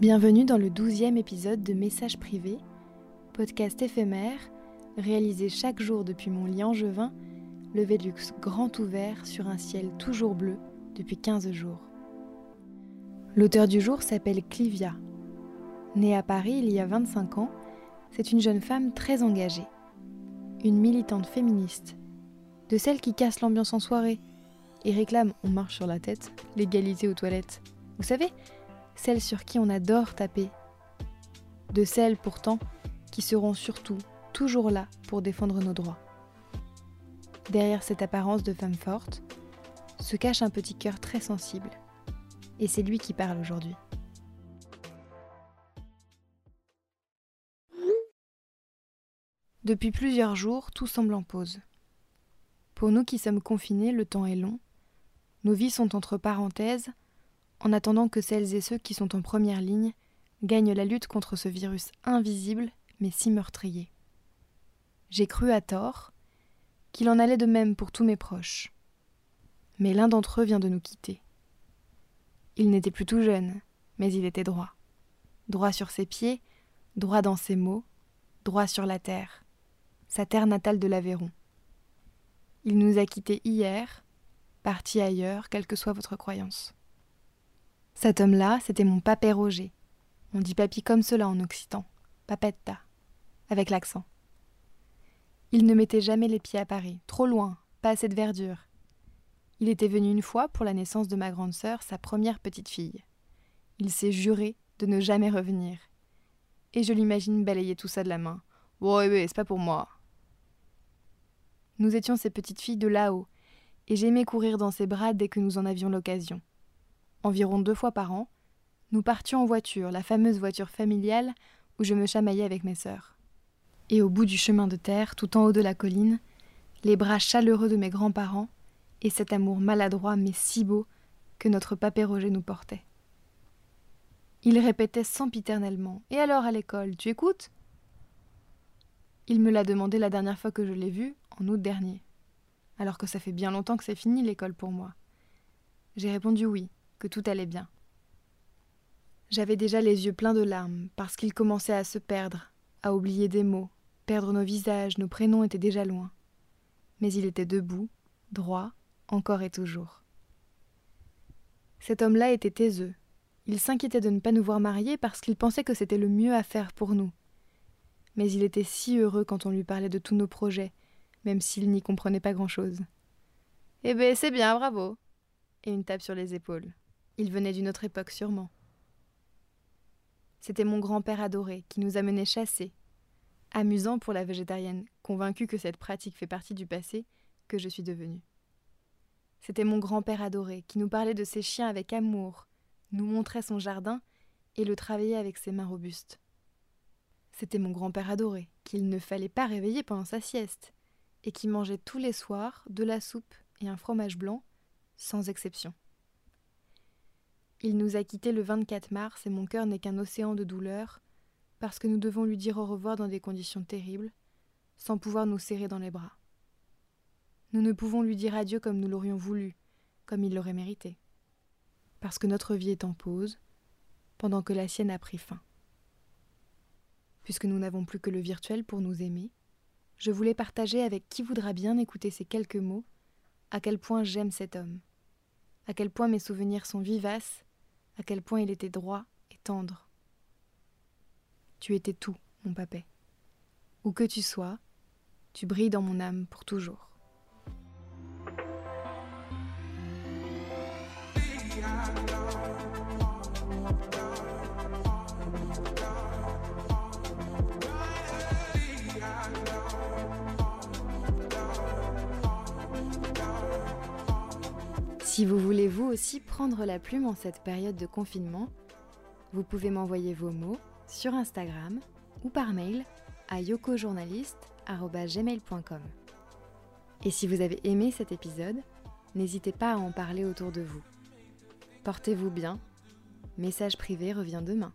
Bienvenue dans le douzième épisode de Messages privés, podcast éphémère réalisé chaque jour depuis mon lit angevin, le Vélux grand ouvert sur un ciel toujours bleu depuis 15 jours. L'auteur du jour s'appelle Clivia. Née à Paris il y a 25 ans, c'est une jeune femme très engagée, une militante féministe, de celles qui cassent l'ambiance en soirée et réclament on marche sur la tête, l'égalité aux toilettes. Vous savez, celles sur qui on adore taper, de celles pourtant qui seront surtout toujours là pour défendre nos droits. Derrière cette apparence de femme forte se cache un petit cœur très sensible, et c'est lui qui parle aujourd'hui. Depuis plusieurs jours, tout semble en pause. Pour nous qui sommes confinés, le temps est long. Nos vies sont entre parenthèses, en attendant que celles et ceux qui sont en première ligne gagnent la lutte contre ce virus invisible mais si meurtrier. J'ai cru à tort qu'il en allait de même pour tous mes proches. Mais l'un d'entre eux vient de nous quitter. Il n'était plus tout jeune, mais il était droit. Droit sur ses pieds, droit dans ses mots, droit sur la terre, sa terre natale de l'Aveyron. Il nous a quittés hier, parti ailleurs, quelle que soit votre croyance. Cet homme-là, c'était mon papé Roger. On dit papy comme cela en occitan, papetta, avec l'accent. Il ne mettait jamais les pieds à Paris, trop loin, pas assez de verdure. Il était venu une fois pour la naissance de ma grande sœur, sa première petite fille. Il s'est juré de ne jamais revenir. Et je l'imagine balayer tout ça de la main. Ouais, ouais, c'est pas pour moi. Nous étions ces petites filles de là-haut, et j'aimais courir dans ses bras dès que nous en avions l'occasion environ deux fois par an, nous partions en voiture, la fameuse voiture familiale où je me chamaillais avec mes sœurs. Et au bout du chemin de terre, tout en haut de la colline, les bras chaleureux de mes grands-parents et cet amour maladroit mais si beau que notre papé Roger nous portait. Il répétait sempiternellement Et alors à l'école, tu écoutes? Il me l'a demandé la dernière fois que je l'ai vu, en août dernier, alors que ça fait bien longtemps que c'est fini l'école pour moi. J'ai répondu oui, que tout allait bien. J'avais déjà les yeux pleins de larmes, parce qu'il commençait à se perdre, à oublier des mots, perdre nos visages, nos prénoms étaient déjà loin. Mais il était debout, droit, encore et toujours. Cet homme-là était taiseux. Il s'inquiétait de ne pas nous voir mariés parce qu'il pensait que c'était le mieux à faire pour nous. Mais il était si heureux quand on lui parlait de tous nos projets, même s'il n'y comprenait pas grand-chose. Eh ben, c'est bien, bravo. Et une tape sur les épaules. Il venait d'une autre époque sûrement. C'était mon grand-père adoré qui nous amenait chasser. Amusant pour la végétarienne, convaincue que cette pratique fait partie du passé, que je suis devenue. C'était mon grand-père adoré qui nous parlait de ses chiens avec amour, nous montrait son jardin et le travaillait avec ses mains robustes. C'était mon grand-père adoré qu'il ne fallait pas réveiller pendant sa sieste et qui mangeait tous les soirs de la soupe et un fromage blanc, sans exception. Il nous a quittés le 24 mars et mon cœur n'est qu'un océan de douleur, parce que nous devons lui dire au revoir dans des conditions terribles, sans pouvoir nous serrer dans les bras. Nous ne pouvons lui dire adieu comme nous l'aurions voulu, comme il l'aurait mérité, parce que notre vie est en pause, pendant que la sienne a pris fin. Puisque nous n'avons plus que le virtuel pour nous aimer, je voulais partager avec qui voudra bien écouter ces quelques mots à quel point j'aime cet homme, à quel point mes souvenirs sont vivaces à quel point il était droit et tendre. Tu étais tout, mon papé. Où que tu sois, tu brilles dans mon âme pour toujours. Si vous voulez vous aussi prendre la plume en cette période de confinement, vous pouvez m'envoyer vos mots sur Instagram ou par mail à yokojournaliste.gmail.com. Et si vous avez aimé cet épisode, n'hésitez pas à en parler autour de vous. Portez-vous bien. Message privé revient demain.